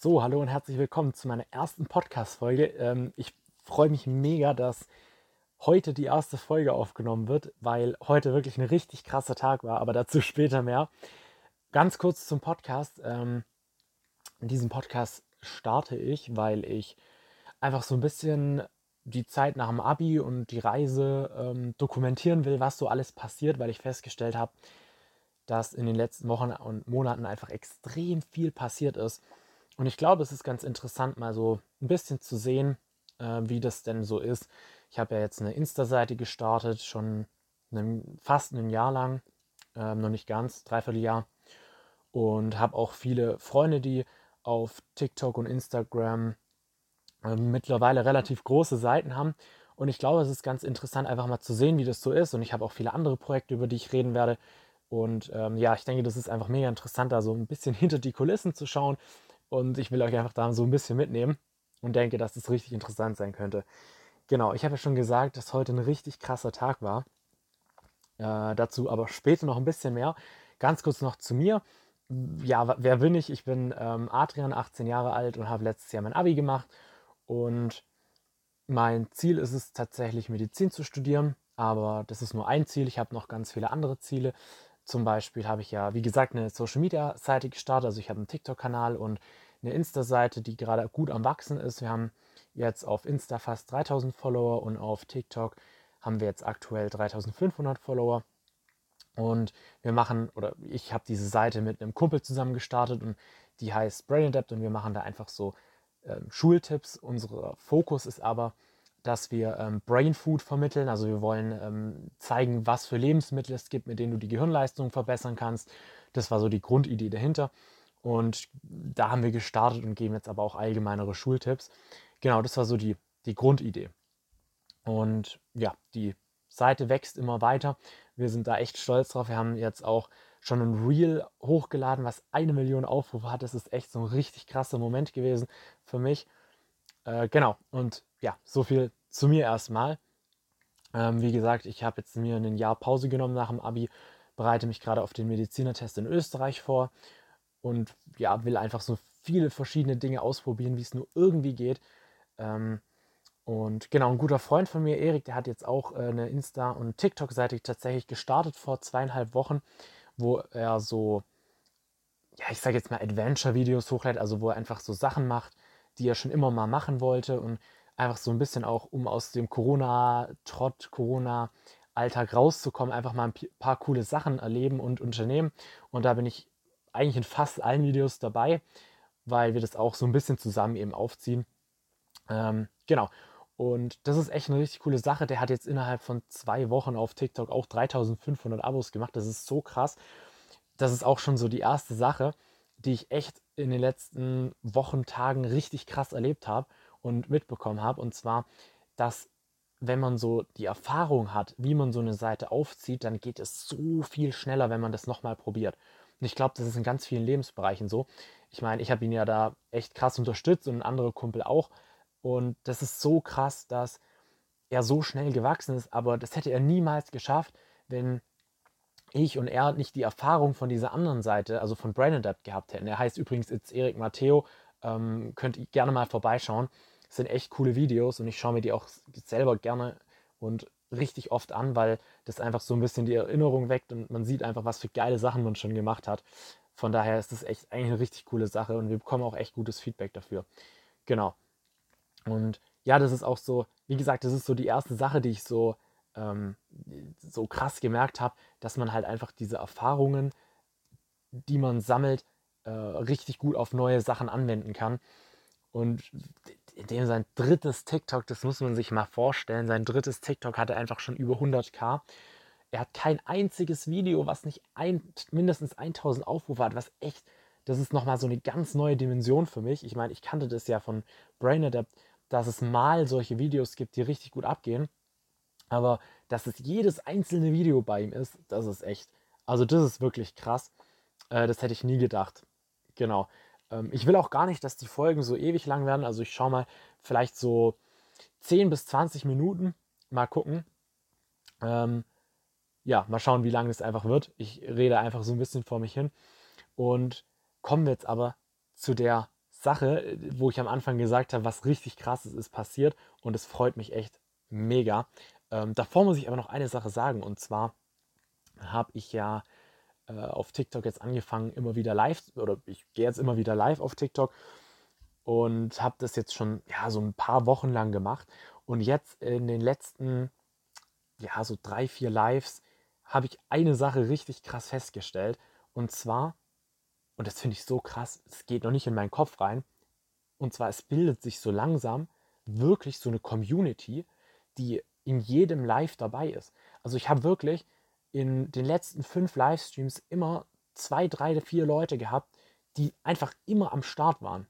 So, hallo und herzlich willkommen zu meiner ersten Podcast-Folge. Ähm, ich freue mich mega, dass heute die erste Folge aufgenommen wird, weil heute wirklich ein richtig krasser Tag war, aber dazu später mehr. Ganz kurz zum Podcast. Ähm, diesen Podcast starte ich, weil ich einfach so ein bisschen die Zeit nach dem Abi und die Reise ähm, dokumentieren will, was so alles passiert, weil ich festgestellt habe, dass in den letzten Wochen und Monaten einfach extrem viel passiert ist. Und ich glaube, es ist ganz interessant, mal so ein bisschen zu sehen, äh, wie das denn so ist. Ich habe ja jetzt eine Insta-Seite gestartet, schon einen, fast ein Jahr lang, äh, noch nicht ganz, dreiviertel Jahr. Und habe auch viele Freunde, die auf TikTok und Instagram äh, mittlerweile relativ große Seiten haben. Und ich glaube, es ist ganz interessant, einfach mal zu sehen, wie das so ist. Und ich habe auch viele andere Projekte, über die ich reden werde. Und ähm, ja, ich denke, das ist einfach mega interessant, da so ein bisschen hinter die Kulissen zu schauen. Und ich will euch einfach da so ein bisschen mitnehmen und denke, dass das richtig interessant sein könnte. Genau, ich habe ja schon gesagt, dass heute ein richtig krasser Tag war. Äh, dazu aber später noch ein bisschen mehr. Ganz kurz noch zu mir. Ja, wer bin ich? Ich bin ähm, Adrian, 18 Jahre alt und habe letztes Jahr mein Abi gemacht. Und mein Ziel ist es tatsächlich, Medizin zu studieren. Aber das ist nur ein Ziel. Ich habe noch ganz viele andere Ziele. Zum Beispiel habe ich ja, wie gesagt, eine Social Media Seite gestartet. Also ich habe einen TikTok-Kanal und eine Insta-Seite, die gerade gut am Wachsen ist. Wir haben jetzt auf Insta fast 3000 Follower und auf TikTok haben wir jetzt aktuell 3500 Follower. Und wir machen, oder ich habe diese Seite mit einem Kumpel zusammen gestartet und die heißt Brain Adapt und wir machen da einfach so ähm, Schultipps. Unser Fokus ist aber, dass wir ähm, Brain Food vermitteln. Also wir wollen ähm, zeigen, was für Lebensmittel es gibt, mit denen du die Gehirnleistung verbessern kannst. Das war so die Grundidee dahinter. Und da haben wir gestartet und geben jetzt aber auch allgemeinere Schultipps. Genau, das war so die, die Grundidee. Und ja, die Seite wächst immer weiter. Wir sind da echt stolz drauf. Wir haben jetzt auch schon ein Reel hochgeladen, was eine Million Aufrufe hat. Das ist echt so ein richtig krasser Moment gewesen für mich. Äh, genau, und ja, so viel zu mir erstmal. Ähm, wie gesagt, ich habe jetzt mir ein Jahr Pause genommen nach dem Abi, bereite mich gerade auf den Medizinertest in Österreich vor und ja, will einfach so viele verschiedene Dinge ausprobieren, wie es nur irgendwie geht. Ähm, und genau, ein guter Freund von mir, Erik, der hat jetzt auch äh, eine Insta- und TikTok-Seite tatsächlich gestartet vor zweieinhalb Wochen, wo er so, ja, ich sage jetzt mal Adventure-Videos hochlädt, also wo er einfach so Sachen macht, die er schon immer mal machen wollte und einfach so ein bisschen auch, um aus dem Corona-Trott, Corona-Alltag rauszukommen, einfach mal ein paar coole Sachen erleben und unternehmen. Und da bin ich eigentlich in fast allen Videos dabei, weil wir das auch so ein bisschen zusammen eben aufziehen. Ähm, genau. Und das ist echt eine richtig coole Sache. Der hat jetzt innerhalb von zwei Wochen auf TikTok auch 3500 Abos gemacht. Das ist so krass. Das ist auch schon so die erste Sache, die ich echt in den letzten Wochen, Tagen richtig krass erlebt habe und mitbekommen habe. Und zwar, dass wenn man so die Erfahrung hat, wie man so eine Seite aufzieht, dann geht es so viel schneller, wenn man das nochmal probiert. Und ich glaube, das ist in ganz vielen Lebensbereichen so. Ich meine, ich habe ihn ja da echt krass unterstützt und ein anderer Kumpel auch. Und das ist so krass, dass er so schnell gewachsen ist, aber das hätte er niemals geschafft, wenn ich und er nicht die Erfahrung von dieser anderen Seite, also von Brain Adapt gehabt hätten. Er heißt übrigens jetzt Erik Matteo, ähm, könnt ihr gerne mal vorbeischauen. Das sind echt coole Videos und ich schaue mir die auch selber gerne und richtig oft an, weil das einfach so ein bisschen die Erinnerung weckt und man sieht einfach, was für geile Sachen man schon gemacht hat. Von daher ist das echt eigentlich eine richtig coole Sache und wir bekommen auch echt gutes Feedback dafür. Genau. Und ja, das ist auch so, wie gesagt, das ist so die erste Sache, die ich so, ähm, so krass gemerkt habe, dass man halt einfach diese Erfahrungen, die man sammelt, äh, richtig gut auf neue Sachen anwenden kann. Und dem sein drittes TikTok, das muss man sich mal vorstellen, sein drittes TikTok hatte einfach schon über 100k. Er hat kein einziges Video, was nicht ein, mindestens 1000 Aufrufe hat, was echt, das ist nochmal so eine ganz neue Dimension für mich. Ich meine, ich kannte das ja von Brain Adapt, dass es mal solche Videos gibt, die richtig gut abgehen. Aber dass es jedes einzelne Video bei ihm ist, das ist echt, also das ist wirklich krass. Äh, das hätte ich nie gedacht. Genau. Ähm, ich will auch gar nicht, dass die Folgen so ewig lang werden. Also ich schaue mal vielleicht so 10 bis 20 Minuten. Mal gucken. Ähm, ja, mal schauen, wie lange es einfach wird. Ich rede einfach so ein bisschen vor mich hin. Und kommen wir jetzt aber zu der Sache, wo ich am Anfang gesagt habe, was richtig krasses ist passiert und es freut mich echt mega. Ähm, davor muss ich aber noch eine Sache sagen und zwar habe ich ja äh, auf TikTok jetzt angefangen, immer wieder live oder ich gehe jetzt immer wieder live auf TikTok und habe das jetzt schon ja so ein paar Wochen lang gemacht und jetzt in den letzten ja so drei vier Lives habe ich eine Sache richtig krass festgestellt und zwar und das finde ich so krass, es geht noch nicht in meinen Kopf rein und zwar es bildet sich so langsam wirklich so eine Community, die in jedem Live dabei ist. Also ich habe wirklich in den letzten fünf Livestreams immer zwei, drei, vier Leute gehabt, die einfach immer am Start waren.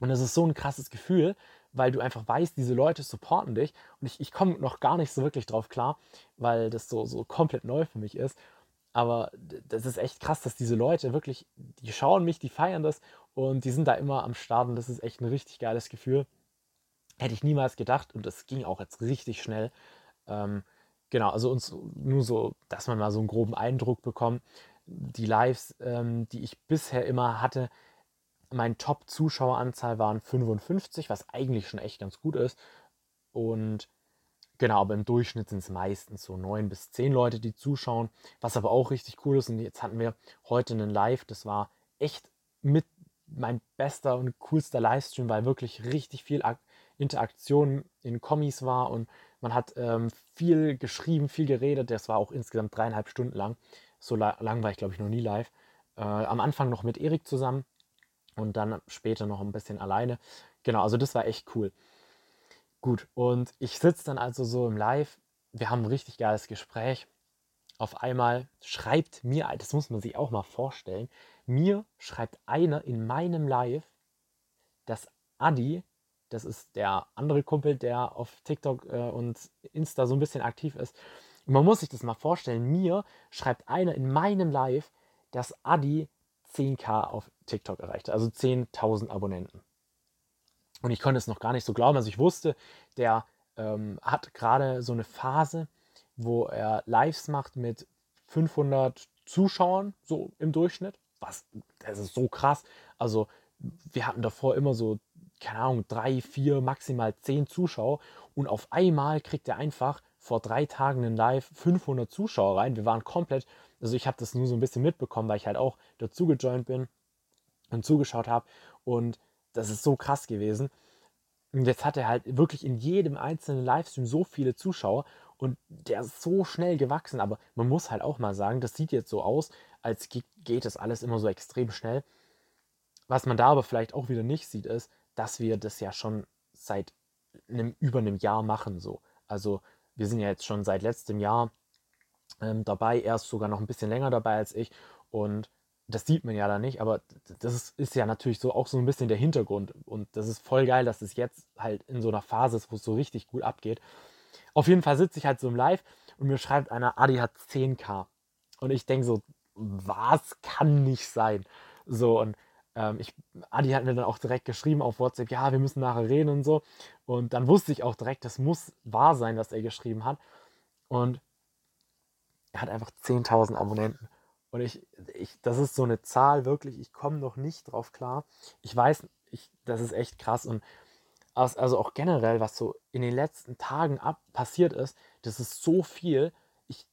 Und das ist so ein krasses Gefühl, weil du einfach weißt, diese Leute supporten dich. Und ich, ich komme noch gar nicht so wirklich drauf klar, weil das so, so komplett neu für mich ist. Aber das ist echt krass, dass diese Leute wirklich, die schauen mich, die feiern das und die sind da immer am Start. Und das ist echt ein richtig geiles Gefühl. Hätte ich niemals gedacht und das ging auch jetzt richtig schnell. Ähm, genau, also uns nur so, dass man mal so einen groben Eindruck bekommt. Die Lives, ähm, die ich bisher immer hatte, mein Top-Zuschaueranzahl waren 55, was eigentlich schon echt ganz gut ist. Und genau, aber im Durchschnitt sind es meistens so 9 bis 10 Leute, die zuschauen, was aber auch richtig cool ist. Und jetzt hatten wir heute einen Live, das war echt mit mein bester und coolster Livestream, weil wirklich richtig viel Interaktion in Kommis war und man hat ähm, viel geschrieben, viel geredet. Das war auch insgesamt dreieinhalb Stunden lang. So la lang war ich, glaube ich, noch nie live. Äh, am Anfang noch mit Erik zusammen und dann später noch ein bisschen alleine. Genau, also das war echt cool. Gut, und ich sitze dann also so im Live. Wir haben ein richtig geiles Gespräch. Auf einmal schreibt mir, das muss man sich auch mal vorstellen, mir schreibt einer in meinem Live, dass Adi das ist der andere Kumpel, der auf TikTok äh, und Insta so ein bisschen aktiv ist. Und man muss sich das mal vorstellen. Mir schreibt einer in meinem Live, dass Adi 10k auf TikTok erreichte, also 10.000 Abonnenten. Und ich konnte es noch gar nicht so glauben. Also ich wusste, der ähm, hat gerade so eine Phase, wo er Lives macht mit 500 Zuschauern, so im Durchschnitt. Was, das ist so krass. Also wir hatten davor immer so keine Ahnung, drei, vier, maximal zehn Zuschauer und auf einmal kriegt er einfach vor drei Tagen in Live 500 Zuschauer rein. Wir waren komplett, also ich habe das nur so ein bisschen mitbekommen, weil ich halt auch dazu gejoint bin und zugeschaut habe und das ist so krass gewesen. Und jetzt hat er halt wirklich in jedem einzelnen Livestream so viele Zuschauer und der ist so schnell gewachsen. Aber man muss halt auch mal sagen, das sieht jetzt so aus, als geht das alles immer so extrem schnell. Was man da aber vielleicht auch wieder nicht sieht, ist, dass wir das ja schon seit einem, über einem Jahr machen. So. Also wir sind ja jetzt schon seit letztem Jahr ähm, dabei, er ist sogar noch ein bisschen länger dabei als ich und das sieht man ja da nicht, aber das ist, ist, ja natürlich so auch so ein bisschen der Hintergrund und das ist voll geil, dass es jetzt halt in so einer Phase ist, wo es so richtig gut abgeht. Auf jeden Fall sitze ich halt so im Live und mir schreibt einer, Adi hat 10k und ich denke so, was kann nicht sein? So und ähm, ich, Adi hat mir dann auch direkt geschrieben auf WhatsApp, ja, wir müssen nachher reden und so. Und dann wusste ich auch direkt, das muss wahr sein, was er geschrieben hat. Und er hat einfach 10.000 Abonnenten. Und ich, ich, das ist so eine Zahl, wirklich, ich komme noch nicht drauf klar. Ich weiß, ich, das ist echt krass. Und also auch generell, was so in den letzten Tagen ab passiert ist, das ist so viel. Ich,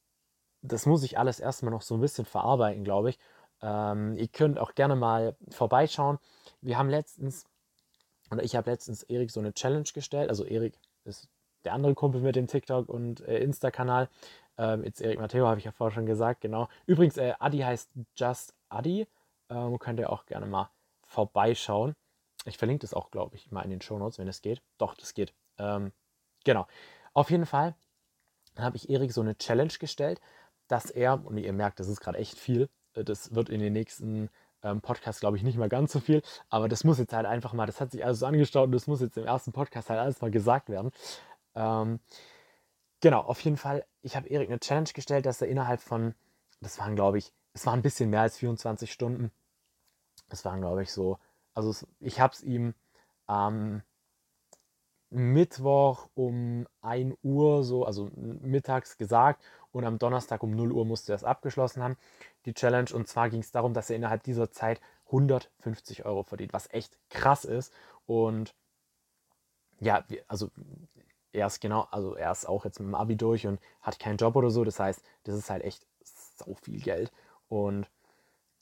das muss ich alles erstmal noch so ein bisschen verarbeiten, glaube ich. Ähm, ihr könnt auch gerne mal vorbeischauen. Wir haben letztens, oder ich habe letztens Erik so eine Challenge gestellt. Also Erik ist der andere Kumpel mit dem TikTok und äh, Insta-Kanal. Ähm, jetzt Erik Matteo, habe ich ja vorher schon gesagt, genau. Übrigens, äh, Adi heißt Just Adi. Ähm, könnt ihr auch gerne mal vorbeischauen. Ich verlinke das auch, glaube ich, mal in den Show Notes, wenn es geht. Doch, das geht. Ähm, genau. Auf jeden Fall habe ich Erik so eine Challenge gestellt, dass er, und ihr merkt, das ist gerade echt viel, das wird in den nächsten ähm, Podcasts, glaube ich, nicht mal ganz so viel. Aber das muss jetzt halt einfach mal, das hat sich alles so angestaut und das muss jetzt im ersten Podcast halt alles mal gesagt werden. Ähm, genau, auf jeden Fall, ich habe Erik eine Challenge gestellt, dass er innerhalb von, das waren, glaube ich, es waren ein bisschen mehr als 24 Stunden. Es waren, glaube ich, so, also es, ich habe es ihm am Mittwoch um 1 Uhr, so, also mittags gesagt und am Donnerstag um 0 Uhr musste er es abgeschlossen haben, die Challenge. Und zwar ging es darum, dass er innerhalb dieser Zeit 150 Euro verdient, was echt krass ist. Und ja, also er ist genau, also er ist auch jetzt mit dem Abi durch und hat keinen Job oder so. Das heißt, das ist halt echt so viel Geld. Und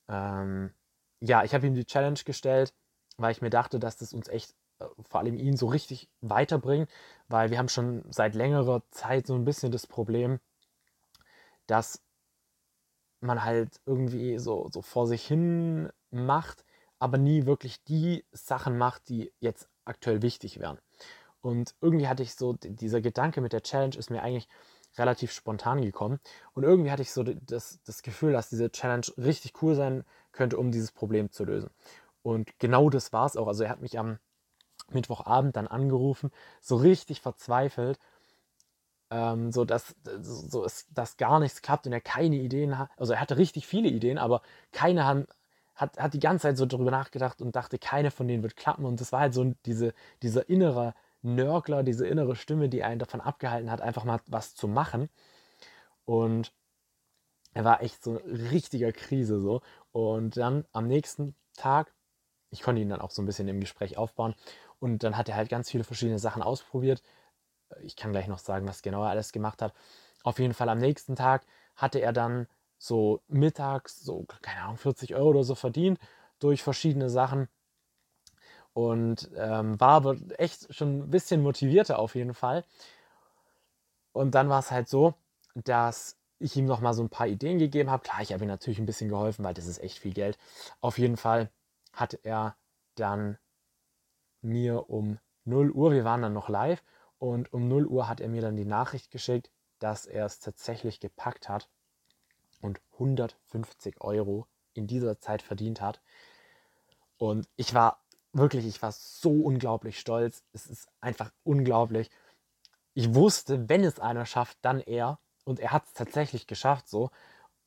ähm, ja, ich habe ihm die Challenge gestellt, weil ich mir dachte, dass das uns echt, äh, vor allem ihn, so richtig weiterbringt, weil wir haben schon seit längerer Zeit so ein bisschen das Problem, dass man halt irgendwie so, so vor sich hin macht, aber nie wirklich die Sachen macht, die jetzt aktuell wichtig wären. Und irgendwie hatte ich so, dieser Gedanke mit der Challenge ist mir eigentlich relativ spontan gekommen. Und irgendwie hatte ich so das, das Gefühl, dass diese Challenge richtig cool sein könnte, um dieses Problem zu lösen. Und genau das war es auch. Also er hat mich am Mittwochabend dann angerufen, so richtig verzweifelt, ähm, so dass so ist, dass gar nichts klappt und er keine Ideen hat. Also er hatte richtig viele Ideen, aber keine haben, hat, hat die ganze Zeit so darüber nachgedacht und dachte, keine von denen wird klappen. Und das war halt so diese, dieser innere Nörgler, diese innere Stimme, die einen davon abgehalten hat, einfach mal was zu machen. Und er war echt so eine richtige Krise so. Und dann am nächsten Tag, ich konnte ihn dann auch so ein bisschen im Gespräch aufbauen. Und dann hat er halt ganz viele verschiedene Sachen ausprobiert. Ich kann gleich noch sagen, was genau er alles gemacht hat. Auf jeden Fall am nächsten Tag hatte er dann so mittags so, keine Ahnung, 40 Euro oder so verdient durch verschiedene Sachen und ähm, war aber echt schon ein bisschen motivierter auf jeden Fall. Und dann war es halt so, dass ich ihm noch mal so ein paar Ideen gegeben habe. Klar, ich habe ihm natürlich ein bisschen geholfen, weil das ist echt viel Geld. Auf jeden Fall hat er dann mir um 0 Uhr, wir waren dann noch live, und um 0 Uhr hat er mir dann die Nachricht geschickt, dass er es tatsächlich gepackt hat und 150 Euro in dieser Zeit verdient hat. Und ich war wirklich, ich war so unglaublich stolz. Es ist einfach unglaublich. Ich wusste, wenn es einer schafft, dann er. Und er hat es tatsächlich geschafft so.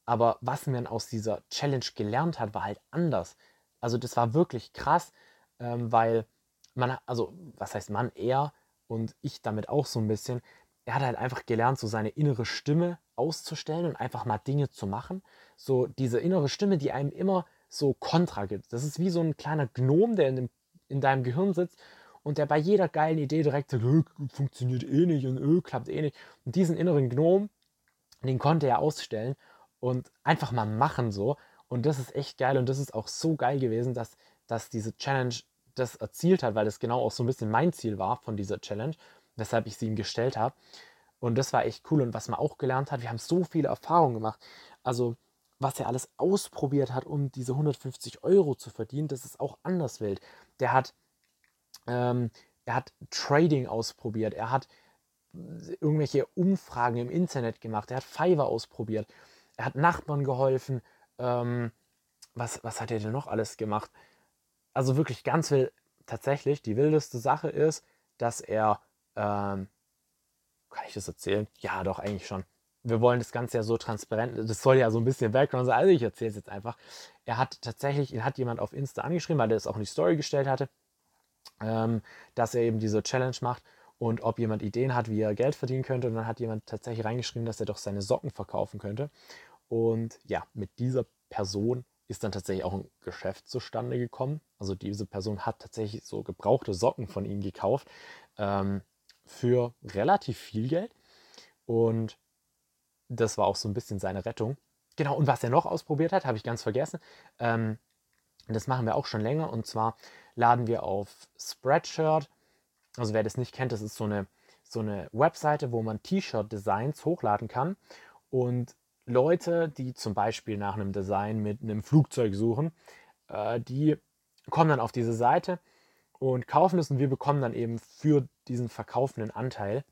Aber was man aus dieser Challenge gelernt hat, war halt anders. Also das war wirklich krass, ähm, weil man, also was heißt man, er und ich damit auch so ein bisschen, er hat halt einfach gelernt, so seine innere Stimme auszustellen und einfach mal Dinge zu machen. So diese innere Stimme, die einem immer so Kontra gibt. Das ist wie so ein kleiner Gnom, der in, dem, in deinem Gehirn sitzt und der bei jeder geilen Idee direkt sagt, funktioniert eh nicht und öh, klappt eh nicht. Und diesen inneren Gnom, den konnte er ausstellen und einfach mal machen so. Und das ist echt geil und das ist auch so geil gewesen, dass, dass diese Challenge das erzielt hat, weil das genau auch so ein bisschen mein Ziel war von dieser Challenge, weshalb ich sie ihm gestellt habe. Und das war echt cool. Und was man auch gelernt hat, wir haben so viele Erfahrungen gemacht. Also was er alles ausprobiert hat, um diese 150 Euro zu verdienen, das ist auch anders wild. Der hat, ähm, er hat Trading ausprobiert, er hat irgendwelche Umfragen im Internet gemacht, er hat Fiverr ausprobiert, er hat Nachbarn geholfen. Ähm, was, was hat er denn noch alles gemacht? Also wirklich ganz wild. Tatsächlich, die wildeste Sache ist, dass er, ähm, kann ich das erzählen? Ja, doch, eigentlich schon wir wollen das Ganze ja so transparent, das soll ja so ein bisschen Background sein, also ich erzähle es jetzt einfach. Er hat tatsächlich, ihn hat jemand auf Insta angeschrieben, weil er es auch in die Story gestellt hatte, ähm, dass er eben diese Challenge macht und ob jemand Ideen hat, wie er Geld verdienen könnte. Und dann hat jemand tatsächlich reingeschrieben, dass er doch seine Socken verkaufen könnte. Und ja, mit dieser Person ist dann tatsächlich auch ein Geschäft zustande gekommen. Also diese Person hat tatsächlich so gebrauchte Socken von ihm gekauft ähm, für relativ viel Geld. Und das war auch so ein bisschen seine Rettung. Genau, und was er noch ausprobiert hat, habe ich ganz vergessen. Ähm, das machen wir auch schon länger. Und zwar laden wir auf Spreadshirt. Also wer das nicht kennt, das ist so eine, so eine Webseite, wo man T-Shirt-Designs hochladen kann. Und Leute, die zum Beispiel nach einem Design mit einem Flugzeug suchen, äh, die kommen dann auf diese Seite und kaufen es und wir bekommen dann eben für diesen verkaufenden Anteil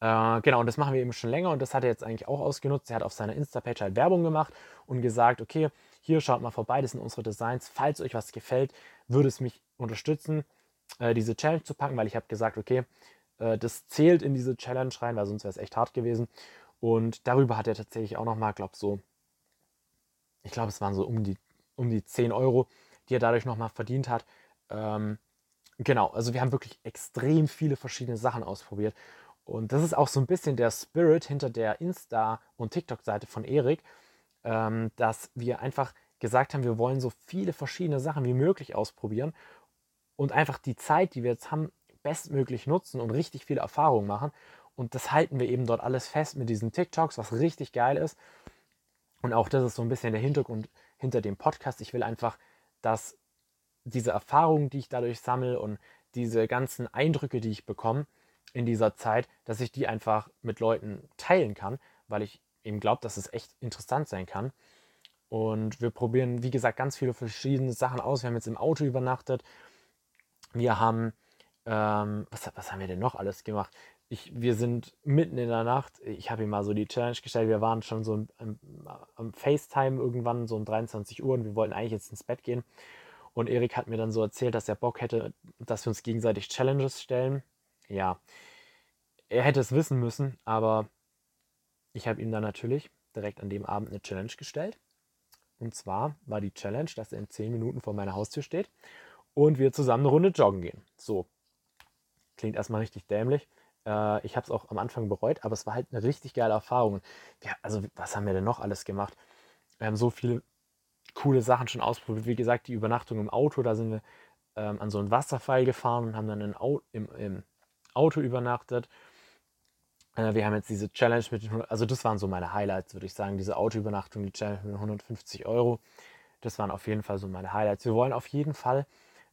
äh, genau, und das machen wir eben schon länger und das hat er jetzt eigentlich auch ausgenutzt. Er hat auf seiner Insta-Page halt Werbung gemacht und gesagt, okay, hier schaut mal vorbei, das sind unsere Designs. Falls euch was gefällt, würde es mich unterstützen, äh, diese Challenge zu packen, weil ich habe gesagt, okay, äh, das zählt in diese Challenge rein, weil sonst wäre es echt hart gewesen. Und darüber hat er tatsächlich auch nochmal, glaube so, ich glaube, es waren so um die, um die 10 Euro, die er dadurch nochmal verdient hat. Ähm, genau, also wir haben wirklich extrem viele verschiedene Sachen ausprobiert. Und das ist auch so ein bisschen der Spirit hinter der Insta- und TikTok-Seite von Erik, ähm, dass wir einfach gesagt haben, wir wollen so viele verschiedene Sachen wie möglich ausprobieren und einfach die Zeit, die wir jetzt haben, bestmöglich nutzen und richtig viele Erfahrungen machen. Und das halten wir eben dort alles fest mit diesen TikToks, was richtig geil ist. Und auch das ist so ein bisschen der Hintergrund hinter dem Podcast. Ich will einfach, dass diese Erfahrungen, die ich dadurch sammle und diese ganzen Eindrücke, die ich bekomme in dieser Zeit, dass ich die einfach mit Leuten teilen kann, weil ich eben glaube, dass es echt interessant sein kann. Und wir probieren, wie gesagt, ganz viele verschiedene Sachen aus. Wir haben jetzt im Auto übernachtet. Wir haben, ähm, was, was haben wir denn noch alles gemacht? Ich, wir sind mitten in der Nacht. Ich habe ihm mal so die Challenge gestellt. Wir waren schon so am, FaceTime irgendwann so um 23 Uhr und wir wollten eigentlich jetzt ins Bett gehen. Und Erik hat mir dann so erzählt, dass er Bock hätte, dass wir uns gegenseitig Challenges stellen. Ja, er hätte es wissen müssen, aber ich habe ihm dann natürlich direkt an dem Abend eine Challenge gestellt. Und zwar war die Challenge, dass er in 10 Minuten vor meiner Haustür steht und wir zusammen eine Runde joggen gehen. So, klingt erstmal richtig dämlich. Äh, ich habe es auch am Anfang bereut, aber es war halt eine richtig geile Erfahrung. Ja, also, was haben wir denn noch alles gemacht? Wir haben so viele coole Sachen schon ausprobiert. Wie gesagt, die Übernachtung im Auto, da sind wir ähm, an so einen Wasserfall gefahren und haben dann Au im, im, Auto übernachtet. Äh, wir haben jetzt diese Challenge mit den, also das waren so meine Highlights, würde ich sagen, diese Autoübernachtung, die Challenge mit 150 Euro. Das waren auf jeden Fall so meine Highlights. Wir wollen auf jeden Fall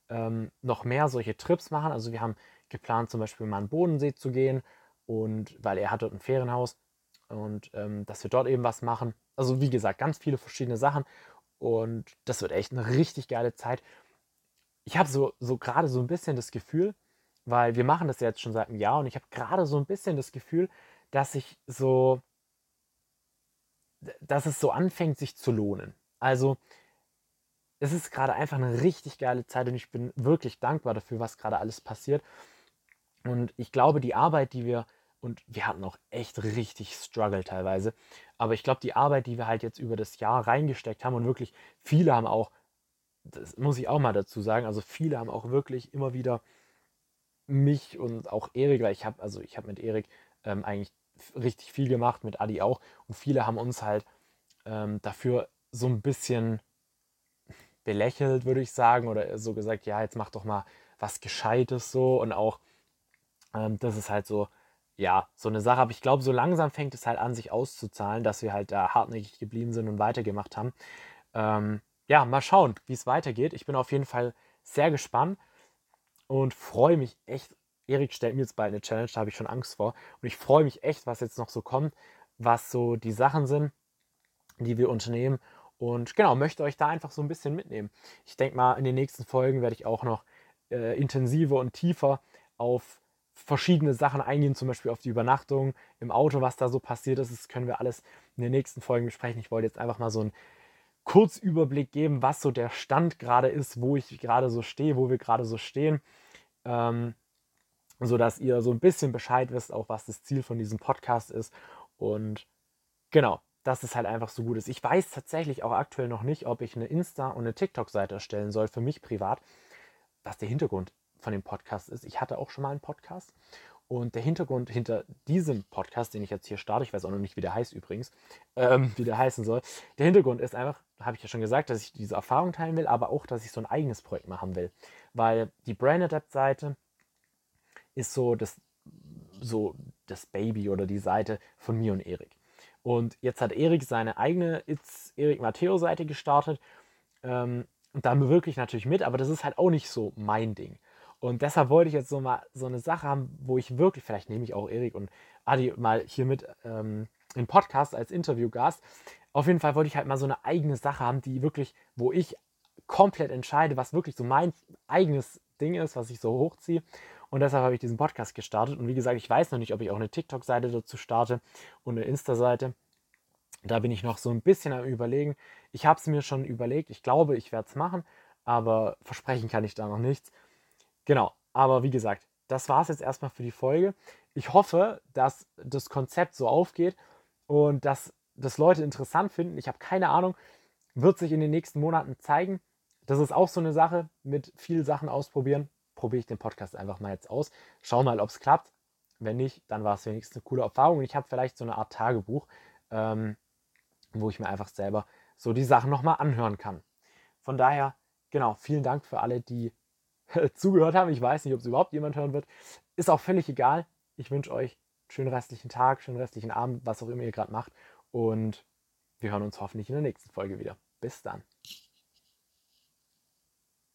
ähm, noch mehr solche Trips machen. Also wir haben geplant, zum Beispiel mal an den Bodensee zu gehen und weil er hat dort ein Ferienhaus und ähm, dass wir dort eben was machen. Also wie gesagt, ganz viele verschiedene Sachen und das wird echt eine richtig geile Zeit. Ich habe so, so gerade so ein bisschen das Gefühl, weil wir machen das jetzt schon seit einem Jahr und ich habe gerade so ein bisschen das Gefühl, dass ich so, dass es so anfängt, sich zu lohnen. Also es ist gerade einfach eine richtig geile Zeit und ich bin wirklich dankbar dafür, was gerade alles passiert. Und ich glaube, die Arbeit, die wir, und wir hatten auch echt richtig Struggle teilweise, aber ich glaube, die Arbeit, die wir halt jetzt über das Jahr reingesteckt haben und wirklich viele haben auch, das muss ich auch mal dazu sagen, also viele haben auch wirklich immer wieder mich und auch Erik, weil ich habe, also ich habe mit Erik ähm, eigentlich richtig viel gemacht, mit Adi auch. Und viele haben uns halt ähm, dafür so ein bisschen belächelt, würde ich sagen, oder so gesagt, ja, jetzt mach doch mal was Gescheites so. Und auch, ähm, das ist halt so, ja, so eine Sache. Aber ich glaube, so langsam fängt es halt an, sich auszuzahlen, dass wir halt da hartnäckig geblieben sind und weitergemacht haben. Ähm, ja, mal schauen, wie es weitergeht. Ich bin auf jeden Fall sehr gespannt und freue mich echt. Erik stellt mir jetzt bald eine Challenge, da habe ich schon Angst vor. Und ich freue mich echt, was jetzt noch so kommt, was so die Sachen sind, die wir unternehmen. Und genau, möchte euch da einfach so ein bisschen mitnehmen. Ich denke mal, in den nächsten Folgen werde ich auch noch äh, intensiver und tiefer auf verschiedene Sachen eingehen, zum Beispiel auf die Übernachtung im Auto, was da so passiert ist. Das können wir alles in den nächsten Folgen besprechen. Ich wollte jetzt einfach mal so ein Kurzüberblick geben, was so der Stand gerade ist, wo ich gerade so stehe, wo wir gerade so stehen, ähm, sodass ihr so ein bisschen Bescheid wisst, auch was das Ziel von diesem Podcast ist. Und genau, dass es halt einfach so gut ist. Ich weiß tatsächlich auch aktuell noch nicht, ob ich eine Insta- und eine TikTok-Seite erstellen soll für mich privat, was der Hintergrund von dem Podcast ist. Ich hatte auch schon mal einen Podcast und der Hintergrund hinter diesem Podcast, den ich jetzt hier starte, ich weiß auch noch nicht, wie der heißt übrigens, ähm, wie der heißen soll. Der Hintergrund ist einfach, habe ich ja schon gesagt, dass ich diese Erfahrung teilen will, aber auch, dass ich so ein eigenes Projekt machen will. Weil die Brain Adapt-Seite ist so das, so das Baby oder die Seite von mir und Erik. Und jetzt hat Erik seine eigene It's Erik Matteo Seite gestartet. Ähm, und da bewirke ich natürlich mit, aber das ist halt auch nicht so mein Ding. Und deshalb wollte ich jetzt so mal so eine Sache haben, wo ich wirklich, vielleicht nehme ich auch Erik und Adi mal hier mit ähm, in Podcast als Interviewgast. Auf jeden Fall wollte ich halt mal so eine eigene Sache haben, die wirklich, wo ich komplett entscheide, was wirklich so mein eigenes Ding ist, was ich so hochziehe. Und deshalb habe ich diesen Podcast gestartet. Und wie gesagt, ich weiß noch nicht, ob ich auch eine TikTok-Seite dazu starte und eine Insta-Seite. Da bin ich noch so ein bisschen am Überlegen. Ich habe es mir schon überlegt. Ich glaube, ich werde es machen, aber versprechen kann ich da noch nichts. Genau, aber wie gesagt, das war es jetzt erstmal für die Folge. Ich hoffe, dass das Konzept so aufgeht und dass das Leute interessant finden. Ich habe keine Ahnung, wird sich in den nächsten Monaten zeigen. Das ist auch so eine Sache mit viel Sachen ausprobieren. Probiere ich den Podcast einfach mal jetzt aus. Schau mal, ob es klappt. Wenn nicht, dann war es wenigstens eine coole Erfahrung. Und ich habe vielleicht so eine Art Tagebuch, ähm, wo ich mir einfach selber so die Sachen nochmal anhören kann. Von daher, genau, vielen Dank für alle, die zugehört haben. Ich weiß nicht, ob es überhaupt jemand hören wird. Ist auch völlig egal. Ich wünsche euch einen schönen restlichen Tag, schönen restlichen Abend, was auch immer ihr gerade macht. Und wir hören uns hoffentlich in der nächsten Folge wieder. Bis dann.